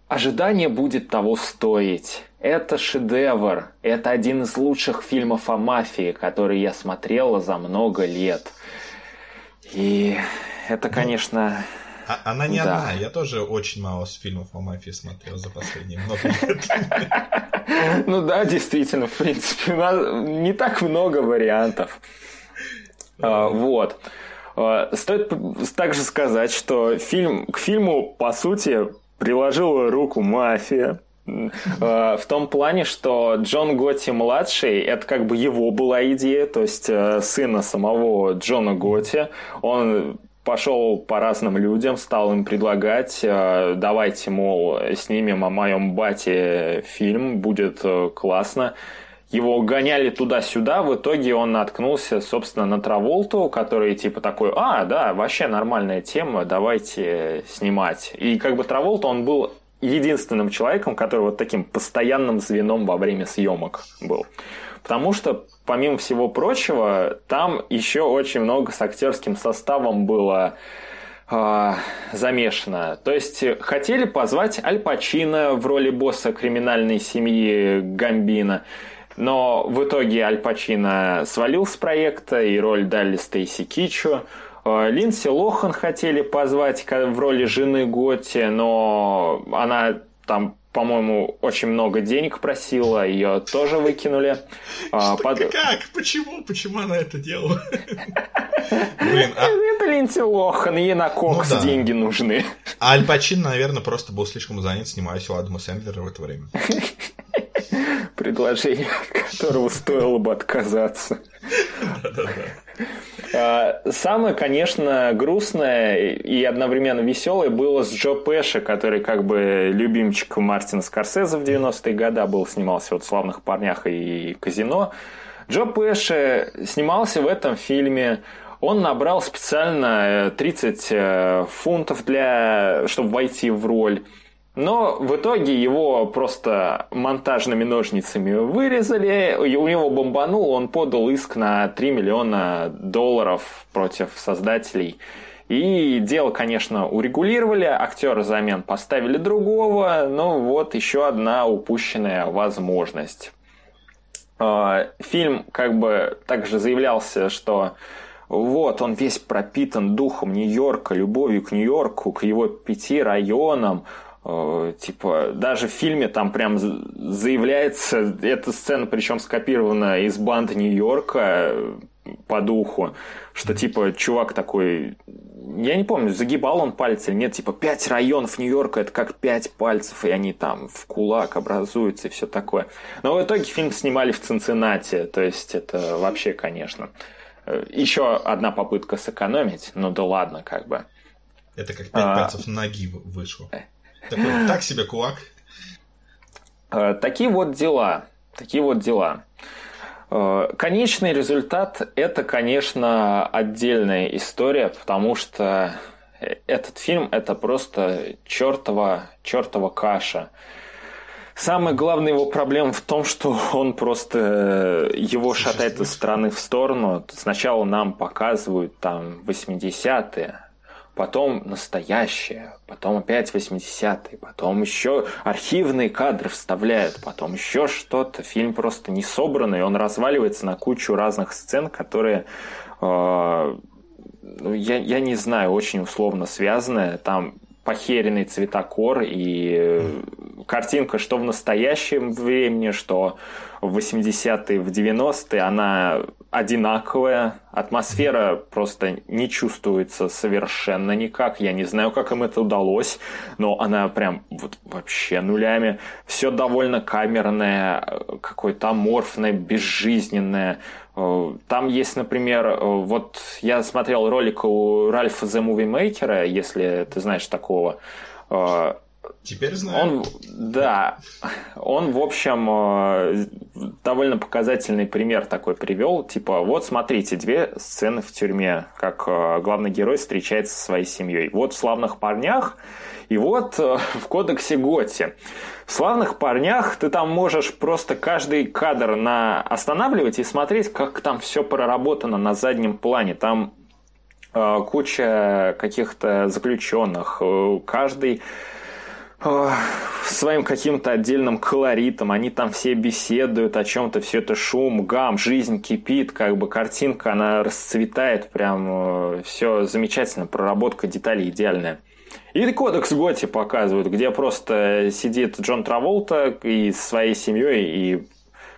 ожидание будет того стоить. Это шедевр. Это один из лучших фильмов о мафии, который я смотрела за много лет. И это, ну, конечно... А, она не да. одна. Я тоже очень мало фильмов о мафии смотрел за последние много лет. Ну да, действительно, в принципе, у нас не так много вариантов. А, вот. А, стоит также сказать, что фильм, к фильму, по сути, приложила руку мафия. В том плане, что Джон Готти младший, это как бы его была идея, то есть э, сына самого Джона Готти, он пошел по разным людям, стал им предлагать, э, давайте, мол, снимем о моем бате фильм, будет э, классно. его гоняли туда-сюда, в итоге он наткнулся, собственно, на Траволту, который типа такой, а, да, вообще нормальная тема, давайте снимать. И как бы Траволта, он был единственным человеком, который вот таким постоянным звеном во время съемок был. Потому что, помимо всего прочего, там еще очень много с актерским составом было э, замешано. То есть хотели позвать Аль Пачино в роли босса криминальной семьи Гамбина. Но в итоге Аль Пачино свалил с проекта, и роль дали Стейси Кичу. Э, Линдси Лохан хотели позвать в роли жены Готи, но она там по-моему, очень много денег просила, ее тоже выкинули. А, Под... Как? Почему? Почему она это делала? Блин, а... Это Линдси Лохан, ей на кокс ну, да. деньги нужны. А Аль Пачин, наверное, просто был слишком занят, снимаясь у Адама Сэндлера в это время. Предложение, от которого стоило бы отказаться. А, самое, конечно, грустное и одновременно веселое было с Джо Пэша, который как бы любимчик Мартина Скорсезе в 90-е годы был, снимался вот в «Славных парнях» и «Казино». Джо Пэша снимался в этом фильме, он набрал специально 30 э, э, фунтов, для, чтобы войти в роль. Но в итоге его просто монтажными ножницами вырезали, у него бомбанул, он подал иск на 3 миллиона долларов против создателей. И дело, конечно, урегулировали, актера замен поставили другого, но вот еще одна упущенная возможность. А, фильм как бы также заявлялся, что вот, он весь пропитан духом Нью-Йорка, любовью к Нью-Йорку, к его пяти районам, типа, даже в фильме там прям заявляется, эта сцена причем скопирована из банд Нью-Йорка э, по духу, что типа чувак такой, я не помню, загибал он пальцы или нет, типа пять районов Нью-Йорка это как пять пальцев, и они там в кулак образуются и все такое. Но в итоге фильм снимали в Цинциннати, то есть это вообще, конечно. Э, Еще одна попытка сэкономить, ну да ладно, как бы. Это как пять а... пальцев ноги вышло. Такой, так себе кулак. Э, такие вот дела. Такие вот дела. Э, конечный результат – это, конечно, отдельная история, потому что этот фильм – это просто чертова, чертова каша. Самая главная его проблема в том, что он просто его шатает из стороны в сторону. Сначала нам показывают там 80-е, потом настоящее, потом опять 80-е, потом еще архивные кадры вставляют, потом еще что-то. Фильм просто не собранный, он разваливается на кучу разных сцен, которые, э, ну, я, я не знаю, очень условно связаны. Там похеренный цветокор и картинка, что в настоящем времени, что в 80-е, в 90-е, она одинаковая, атмосфера просто не чувствуется совершенно никак. Я не знаю, как им это удалось, но она прям вот вообще нулями. Все довольно камерное, какое-то аморфное, безжизненное. Там есть, например, вот я смотрел ролик у Ральфа The Movie Maker, если ты знаешь такого. Теперь знаю. Он, да, он, в общем, э, довольно показательный пример такой привел. Типа, вот смотрите, две сцены в тюрьме, как э, главный герой встречается со своей семьей. Вот в «Славных парнях» и вот э, в «Кодексе Готти». В «Славных парнях» ты там можешь просто каждый кадр на... останавливать и смотреть, как там все проработано на заднем плане. Там куча каких-то заключенных, каждый своим каким-то отдельным колоритом, они там все беседуют о чем-то, все это шум, гам, жизнь кипит, как бы картинка, она расцветает, прям э, все замечательно, проработка деталей идеальная. И кодекс Готи показывают, где просто сидит Джон Траволта и своей семьей и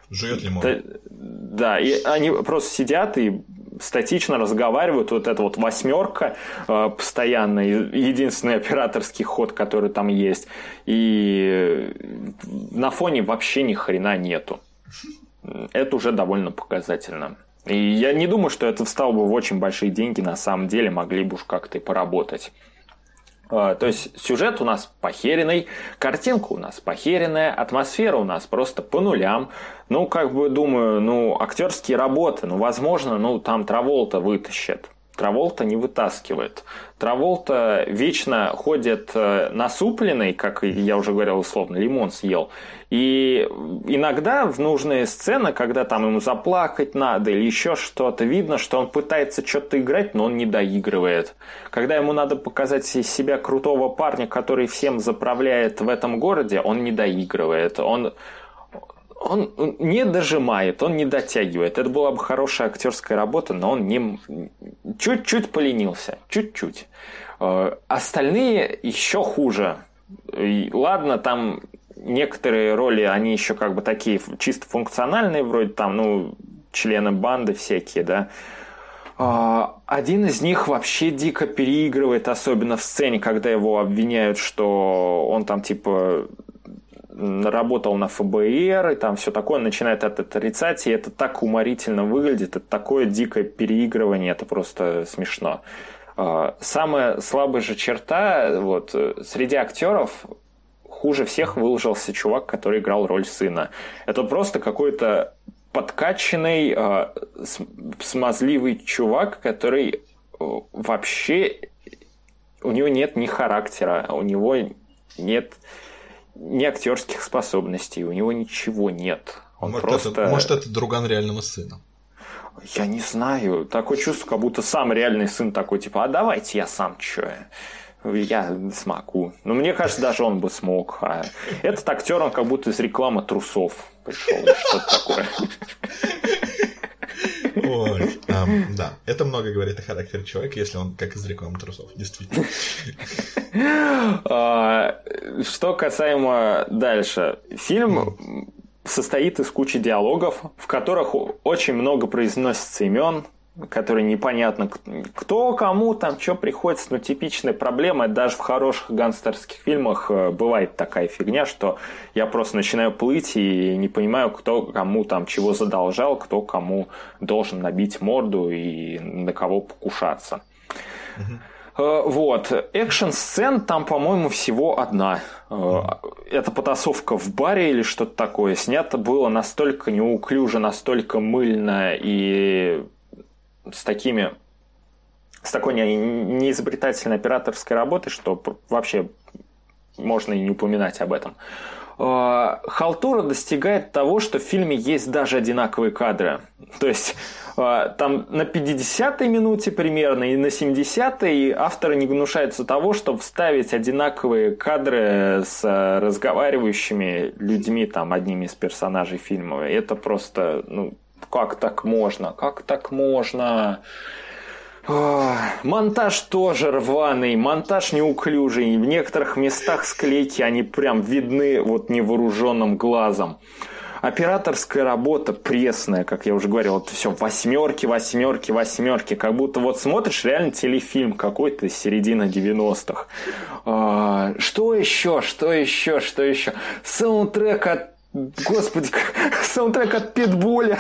Жует лимон. Да, и они просто сидят и статично разговаривают, вот эта вот восьмерка э, постоянно, единственный операторский ход, который там есть, и на фоне вообще ни хрена нету. Это уже довольно показательно. И я не думаю, что это встал бы в очень большие деньги, на самом деле могли бы уж как-то и поработать. А, то есть сюжет у нас похеренный, картинка у нас похеренная, атмосфера у нас просто по нулям. Ну, как бы думаю, ну, актерские работы, ну, возможно, ну, там Траволта вытащит. Траволта не вытаскивает. Траволта вечно ходит э, насупленный, как я уже говорил условно, лимон съел. И иногда в нужные сцены, когда там ему заплакать надо или еще что-то, видно, что он пытается что-то играть, но он не доигрывает. Когда ему надо показать из себя крутого парня, который всем заправляет в этом городе, он не доигрывает. Он он не дожимает, он не дотягивает. Это была бы хорошая актерская работа, но он не чуть-чуть поленился, чуть-чуть. Э, остальные еще хуже. Ладно, там некоторые роли, они еще как бы такие чисто функциональные, вроде там, ну, члены банды всякие, да. А, один из них вообще дико переигрывает, особенно в сцене, когда его обвиняют, что он там типа работал на ФБР и там все такое, начинает это отрицать, и это так уморительно выглядит, это такое дикое переигрывание, это просто смешно. А, самая слабая же черта, вот, среди актеров хуже всех выложился чувак, который играл роль сына. Это просто какой-то подкачанный, э, смазливый чувак, который э, вообще... У него нет ни характера, у него нет ни актерских способностей, у него ничего нет. Он может, просто... это, может, это друган реального сына. Я не знаю. Такое чувство, как будто сам реальный сын такой, типа, а давайте я сам что я смогу. Но мне кажется, даже он бы смог. А этот актер, он как будто из рекламы трусов пришел, что-то такое. Ой, эм, да, это много говорит о характере человека, если он как из рекламы трусов, действительно. А, что касаемо дальше. Фильм состоит из кучи диалогов, в которых очень много произносится имен, которые непонятно кто кому там что приходится, но типичная проблема, даже в хороших гангстерских фильмах э, бывает такая фигня, что я просто начинаю плыть и не понимаю, кто кому там чего задолжал, кто кому должен набить морду и на кого покушаться. Угу. Вот. Экшн-сцен там, по-моему, всего одна. Э, это потасовка в баре или что-то такое. Снято было настолько неуклюже, настолько мыльно и с такими с такой неизобретательной операторской работой, что вообще можно и не упоминать об этом. А, халтура достигает того, что в фильме есть даже одинаковые кадры. То есть а, там на 50-й минуте примерно и на 70-й авторы не гнушаются того, чтобы вставить одинаковые кадры с разговаривающими людьми, там, одними из персонажей фильма. Это просто, ну, как так можно? Как так можно? Монтаж тоже рваный, монтаж неуклюжий. В некоторых местах склейки, они прям видны вот невооруженным глазом. Операторская работа пресная, как я уже говорил, это все восьмерки, восьмерки, восьмерки. Как будто вот смотришь реально телефильм какой-то из середины 90-х. А, что еще, что еще, что еще? Саундтрек от Господи, саундтрек от Питбуля.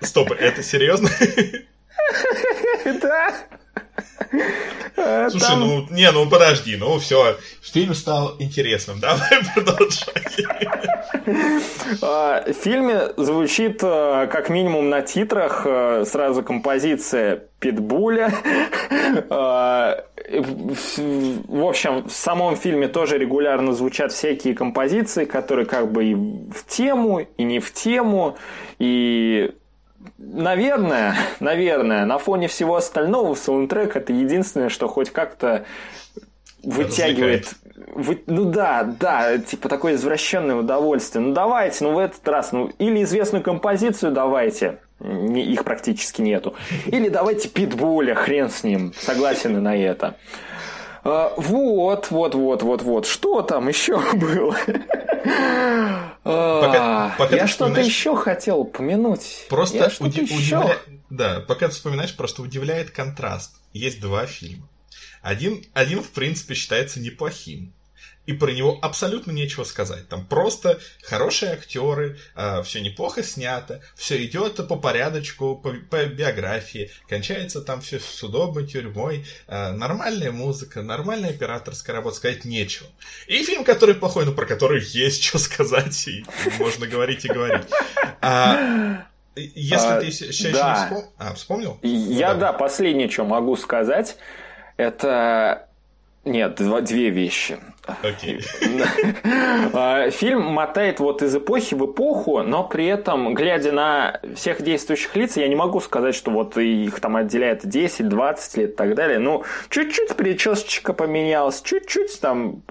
Стоп, это серьезно? Слушай, Там... ну, не, ну подожди, ну все, фильм стал интересным, давай продолжай. А, в фильме звучит а, как минимум на титрах а, сразу композиция Питбуля. В общем, в самом фильме тоже регулярно звучат всякие композиции, которые как бы и в тему, и не в тему, и Наверное, наверное, на фоне всего остального саундтрек это единственное, что хоть как-то вытягивает. Вы, ну да, да, типа такое извращенное удовольствие. Ну давайте, ну в этот раз, ну или известную композицию давайте, не, их практически нету, или давайте питбуля, хрен с ним, согласен и на это. А, вот, вот, вот, вот, вот. Что там еще было? А, пока, пока я что-то еще хотел упомянуть. Просто уди-. Да, пока ты вспоминаешь, просто удивляет контраст. Есть два фильма. Один, один, в принципе, считается неплохим. И про него абсолютно нечего сказать. Там просто хорошие актеры, э, все неплохо снято, все идет по порядочку, по, по биографии, кончается там все с удобной тюрьмой, э, нормальная музыка, нормальная операторская работа, сказать нечего. И фильм, который плохой, но про который есть что сказать, и можно говорить и говорить. А, если а, ты еще да. не вспом... а, вспомнил? Я, ну, да, последнее, что могу сказать, это... Нет, два, две вещи. Okay. А, фильм мотает вот из эпохи в эпоху, но при этом, глядя на всех действующих лиц, я не могу сказать, что вот их там отделяет 10, 20 лет и так далее. Ну, чуть-чуть причесочка поменялась, чуть-чуть там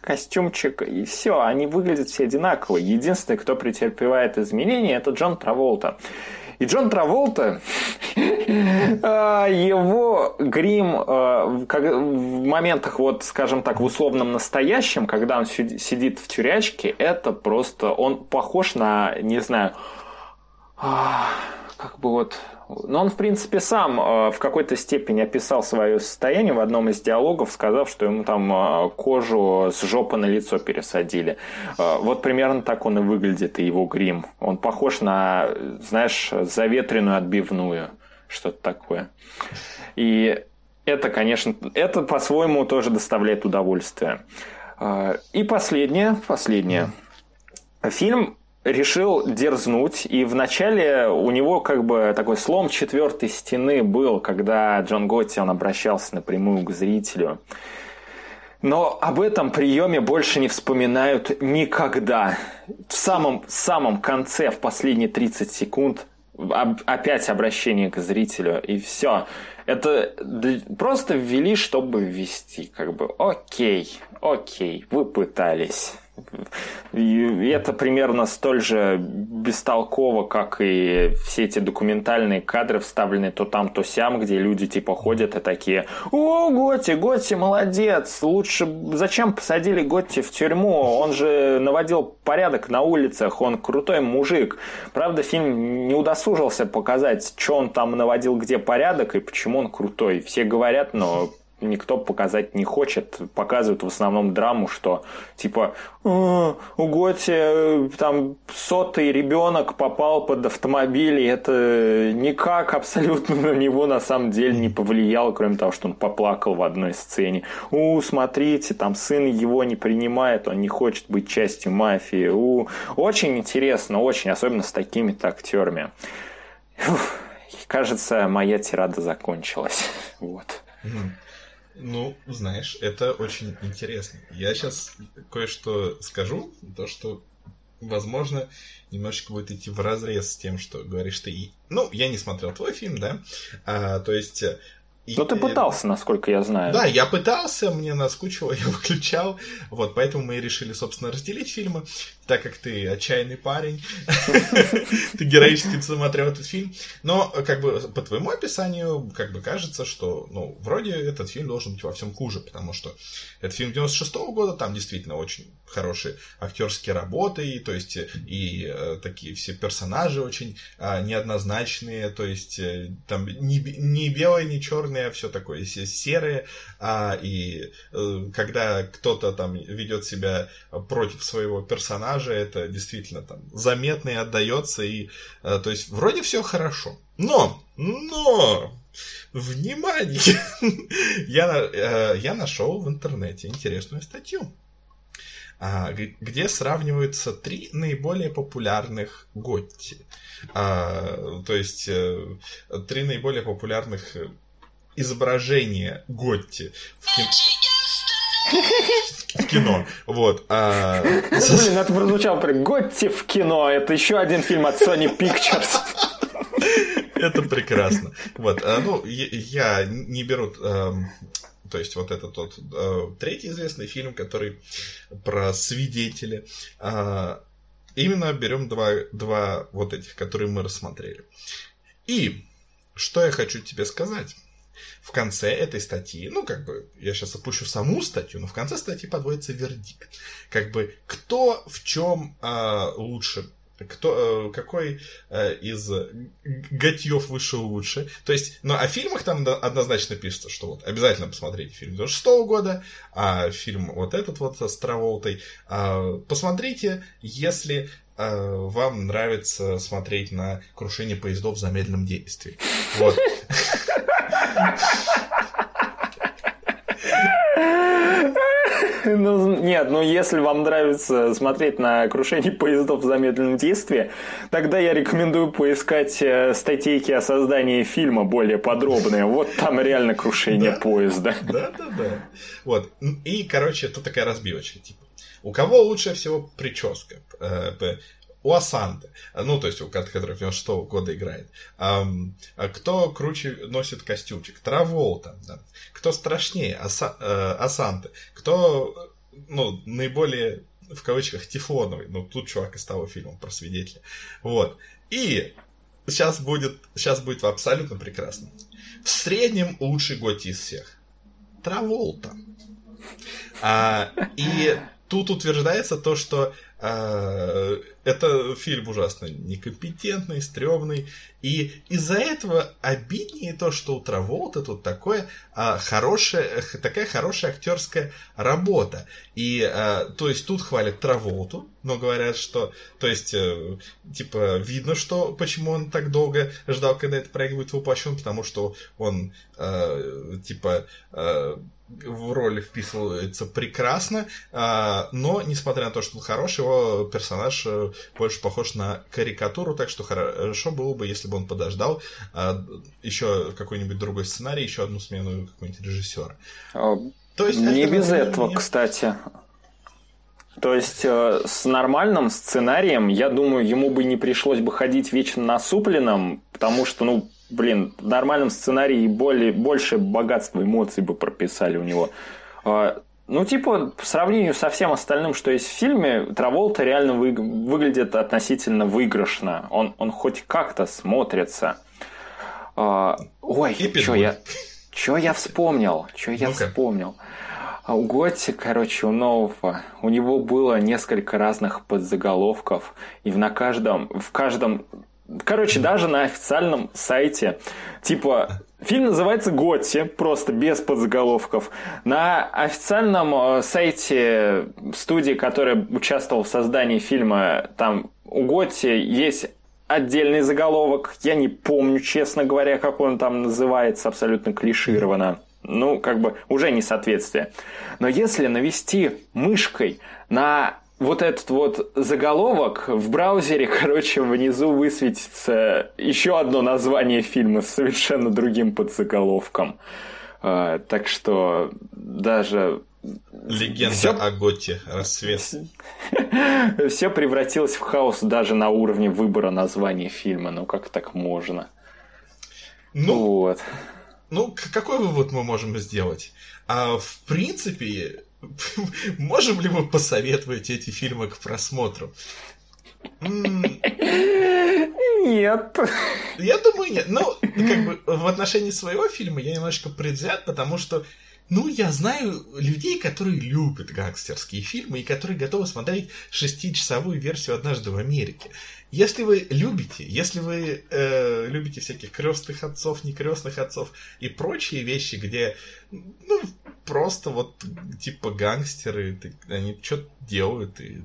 костюмчик, и все, они выглядят все одинаково. Единственный, кто претерпевает изменения, это Джон Траволта. И Джон Траволта, а, его грим а, в моментах, вот, скажем так, в условном настоящем, когда он сидит в тюрячке, это просто, он похож на, не знаю, а, как бы вот но он, в принципе, сам э, в какой-то степени описал свое состояние в одном из диалогов, сказав, что ему там э, кожу с жопы на лицо пересадили. Э, вот примерно так он и выглядит, и его грим. Он похож на, знаешь, заветренную отбивную, что-то такое. И это, конечно, это по-своему тоже доставляет удовольствие. И последнее, последнее. Фильм решил дерзнуть, и вначале у него как бы такой слом четвертой стены был, когда Джон Готти, он обращался напрямую к зрителю. Но об этом приеме больше не вспоминают никогда. В самом, самом конце, в последние 30 секунд, опять обращение к зрителю, и все. Это просто ввели, чтобы ввести. Как бы, окей, окей, вы пытались. И это примерно столь же бестолково, как и все эти документальные кадры, вставленные то там, то сям, где люди типа ходят и такие «О, Готи, Готи, молодец! Лучше зачем посадили Готи в тюрьму? Он же наводил порядок на улицах, он крутой мужик». Правда, фильм не удосужился показать, что он там наводил, где порядок и почему он крутой. Все говорят, но никто показать не хочет. Показывают в основном драму, что типа у Готи э, там сотый ребенок попал под автомобиль, и это никак абсолютно на него на самом деле не повлияло, кроме того, что он поплакал в одной сцене. У, смотрите, там сын его не принимает, он не хочет быть частью мафии. У, очень интересно, очень, особенно с такими-то актерами. Фух, кажется, моя тирада закончилась. Вот. Ну, знаешь, это очень интересно. Я сейчас кое-что скажу, то, что, возможно, немножечко будет идти в разрез с тем, что говоришь ты. Ну, я не смотрел твой фильм, да? А, то есть и, ты пытался, насколько я знаю. Да, я пытался, мне наскучило, я выключал. Вот, поэтому мы и решили, собственно, разделить фильмы, так как ты отчаянный парень. Ты героически смотрел этот фильм. Но, как бы, по твоему описанию, как бы кажется, что, ну, вроде этот фильм должен быть во всем хуже, потому что это фильм 96 года, там действительно очень хорошие актерские работы, и, то есть, и э, такие все персонажи очень э, неоднозначные, то есть, э, там не, не белые, не черное, все такое серое, а, и э, когда кто-то там ведет себя против своего персонажа, это действительно там заметно и отдается, и, э, то есть, вроде все хорошо. Но, но, внимание, я, э, я нашел в интернете интересную статью а, где сравниваются три наиболее популярных Готти. А, то есть э, три наиболее популярных изображение Готти в кино в кино. Вот. А... Блин, это прозвучало прям Готти в кино. Это еще один фильм от Sony Pictures. Это прекрасно. Вот. А, ну, я не беру... Эм, то есть вот этот тот третий известный фильм, который про свидетели. А, именно берем два, два вот этих, которые мы рассмотрели. И что я хочу тебе сказать в конце этой статьи, ну, как бы, я сейчас опущу саму статью, но в конце статьи подводится вердикт. Как бы, кто в чем э, лучше кто, э, какой э, из готьев вышел лучше. То есть, ну, о фильмах там однозначно пишется, что вот обязательно посмотрите фильм 96 года, а фильм вот этот вот с Траволтой. А, посмотрите, если э, вам нравится смотреть на крушение поездов в замедленном действии. Вот. Ну, нет, ну если вам нравится смотреть на крушение поездов в замедленном действии, тогда я рекомендую поискать э, статейки о создании фильма более подробные. Вот там реально крушение поезда. Да, да, да. Вот. И, короче, тут такая разбивочка, типа. У кого лучше всего прическа? Э, у Асанты, ну, то есть у который 96 -го года играет. кто круче носит костюмчик? Траволта. Да. Кто страшнее? Аса, э, Асанты. Кто, ну, наиболее, в кавычках, тефлоновый? Ну, тут чувак из того фильма про свидетеля. Вот. И сейчас будет, сейчас будет абсолютно прекрасно. В среднем лучший готи из всех. Траволта. А, и тут утверждается то, что а, это фильм ужасно некомпетентный, стрёмный. И из-за этого обиднее то, что у Траволта тут такое, а, хорошая, такая хорошая актерская работа. И, а, то есть, тут хвалят Траволту, но говорят, что, то есть, э, типа, видно, что, почему он так долго ждал, когда этот проект будет воплощен, потому что он, а, типа, а, в роли вписывается прекрасно, а, но, несмотря на то, что он хороший, его персонаж больше похож на карикатуру, так что хорошо было бы, если бы он подождал а, еще какой-нибудь другой сценарий, еще одну смену какого-нибудь режиссера. А, то есть, не без этого, мне... кстати. То есть э, с нормальным сценарием, я думаю, ему бы не пришлось бы ходить вечно насупленным, потому что, ну, блин, в нормальном сценарии более, больше богатства эмоций бы прописали у него. А, ну, типа, по сравнению со всем остальным, что есть в фильме, Траволта реально вы, выглядит относительно выигрышно. Он, он хоть как-то смотрится. А, ой, что я, что я вспомнил? Что я ну вспомнил? А у Готти, короче, у нового, у него было несколько разных подзаголовков, и на каждом, в каждом Короче, даже на официальном сайте, типа, фильм называется «Готти», просто без подзаголовков. На официальном э, сайте студии, которая участвовала в создании фильма, там у Готти есть отдельный заголовок. Я не помню, честно говоря, как он там называется, абсолютно клишированно. Ну, как бы уже несоответствие. Но если навести мышкой на вот этот вот заголовок в браузере, короче, внизу высветится еще одно название фильма с совершенно другим подзаголовком. А, так что даже... Легенда все... о Готе. Рассвет. Все превратилось в хаос даже на уровне выбора названия фильма. Ну, как так можно? Ну, вот. Ну, какой вывод мы можем сделать? А, в принципе, Можем ли мы посоветовать эти фильмы к просмотру? Нет. Я думаю, нет. Ну, как бы в отношении своего фильма я немножко предвзят, потому что ну, я знаю людей, которые любят гангстерские фильмы и которые готовы смотреть шестичасовую версию «Однажды в Америке». Если вы любите, если вы э, любите всяких крестных отцов, некрестных отцов и прочие вещи, где, ну, просто вот типа гангстеры, они что-то делают и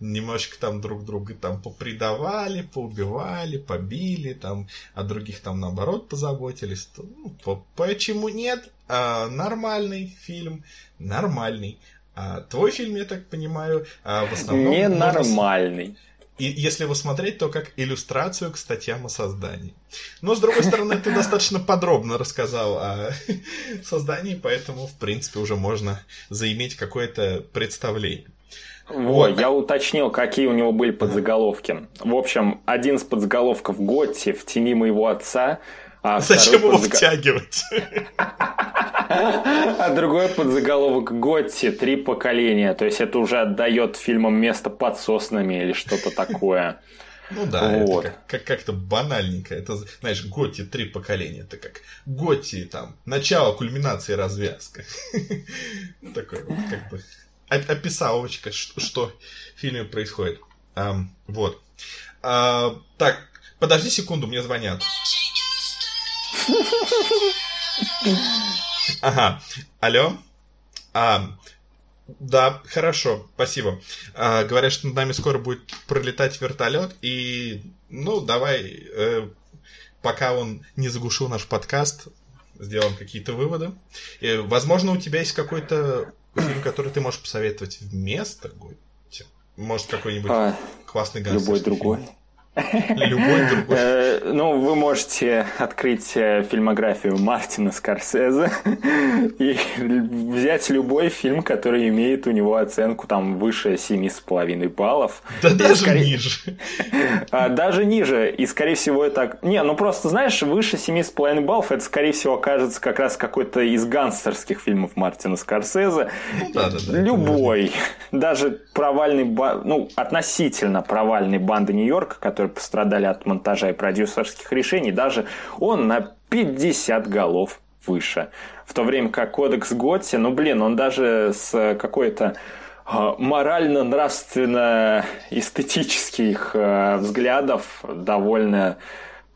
немножечко там друг друга там попредавали, поубивали, побили, там, а других там наоборот позаботились, то ну, по почему нет? А, нормальный фильм, нормальный. А твой фильм, я так понимаю, а в основном... Ненормальный. И если его смотреть, то как иллюстрацию к статьям о создании. Но, с другой стороны, ты достаточно подробно рассказал о создании, поэтому, в принципе, уже можно заиметь какое-то представление. Вот, я уточнил, какие у него были подзаголовки. В общем, один из подзаголовков Готти в тени моего отца. А Зачем его подзаг... втягивать? А другой подзаголовок Готти «Три поколения». То есть это уже отдает фильмам место под соснами или что-то такое. Ну да, вот. это как- как- то банальненько. Это, знаешь, Готи три поколения. Это как Готи, там, начало, кульминация, развязка. Такое вот, как бы, описалочка, что в фильме происходит. Вот. А, так, подожди секунду, мне звонят. Ага. Алло? А, да, хорошо, спасибо. А, говорят, что над нами скоро будет пролетать вертолет, и, ну, давай, э, пока он не заглушил наш подкаст, сделаем какие-то выводы. И, возможно, у тебя есть какой-то фильм, который ты можешь посоветовать вместо Готти? Может, какой-нибудь А, классный Любой гангстерский другой. фильм? Любой другой. Э, Ну, вы можете открыть э, фильмографию Мартина Скорсезе и взять любой фильм, который имеет у него оценку там выше 7,5 баллов. Да И даже скорее- ниже. А, Даже ниже. И, скорее всего, это... Не, ну просто, знаешь, выше 7,5 баллов, это, скорее всего, окажется как раз какой-то из гангстерских фильмов Мартина Скорсезе. Ну да, да, да. Любой. Даже провальный, ба- ну, относительно провальной банды Нью-Йорка, которые пострадали от монтажа и продюсерских решений, даже он на 50 голов выше. В то время как Кодекс Готти, ну, блин, он даже с какой-то а, морально-нравственно-эстетических а, взглядов довольно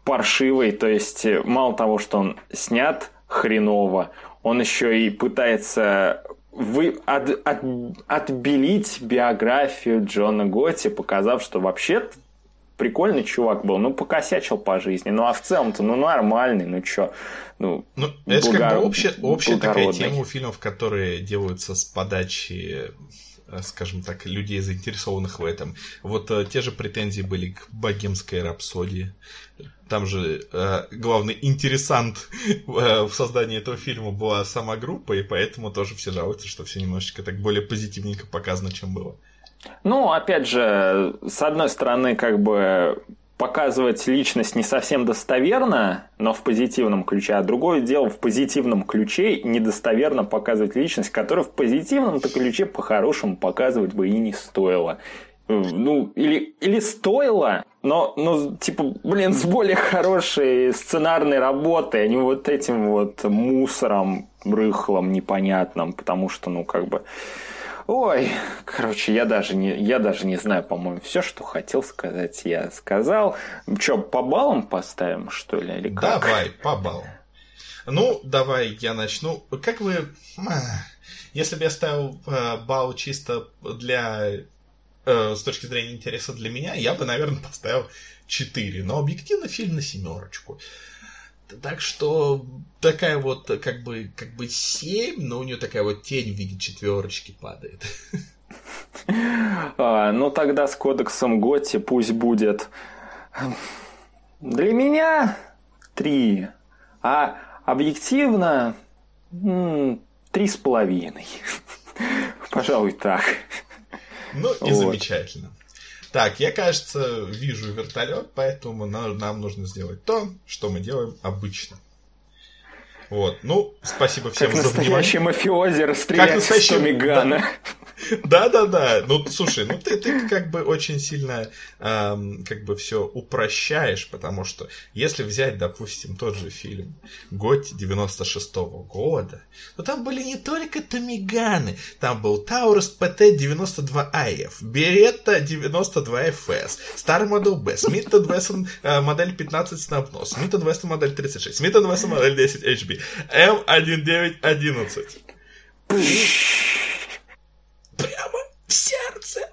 паршивый. То есть, мало того, что он снят хреново, он еще и пытается вы, от- от- отбелить биографию Джона Готти, показав, что вообще прикольный чувак был, ну, покосячил по жизни, ну, а в целом-то, ну, нормальный, ну, чё, ну, Ну, это же как благо- бы общая, общая такая тема у фильмов, которые делаются с подачи, э, скажем так, людей, заинтересованных в этом. Вот э, те же претензии были к богемской рапсодии. Там же э, главный интересант э, в создании этого фильма была сама группа, и поэтому тоже все жалуются, что все немножечко так более позитивненько показано, чем было. Ну, опять же, с одной стороны, как бы показывать личность не совсем достоверно, но в позитивном ключе, а другое дело в позитивном ключе недостоверно показывать личность, которую в позитивном-то ключе по-хорошему показывать бы и не стоило. Э, Ну, или, или стоило, но, ну, типа, блин, с более хорошей сценарной работой, а не вот этим вот мусором рыхлым, непонятным, потому что, ну, как бы... Ой, короче, я даже не, я даже не знаю, по-моему, все, что хотел сказать, я сказал. Че, по баллам поставим, что ли, или как? Давай, по баллам. Ну, давай я начну. Как вы... а, Если бы я ставил э, балл чисто для... э, с точки зрения интереса для меня, я бы, наверное, поставил 4. Но объективно фильм на семерочку. Так что такая вот как бы, как бы 7, но у нее такая вот тень в виде четверочки падает. А, ну, тогда с кодексом Готти пусть будет... Для меня три, а объективно три с половиной. Пожалуй, так. Ну и Вот. замечательно. Так, я, кажется, вижу вертолет, поэтому на- нам нужно сделать то, что мы делаем обычно. Вот, ну, спасибо всем Как за настоящий внимание. мафиози расстрелять настоящий- с Томигана. Да-да-да, ну, слушай, ну ты, ты как бы очень сильно эм, как бы все упрощаешь, потому что если взять, допустим, тот же фильм Готти 96-го года, то там были не только Томиганы, там был Таурус ПТ-92АФ, Беретта 92ФС, Star Model B, Смит Вессон э, модель 15 Снабнос, Смит Вессон модель 36, Смит Вессон модель 10 HB, М1911. Прямо в сердце.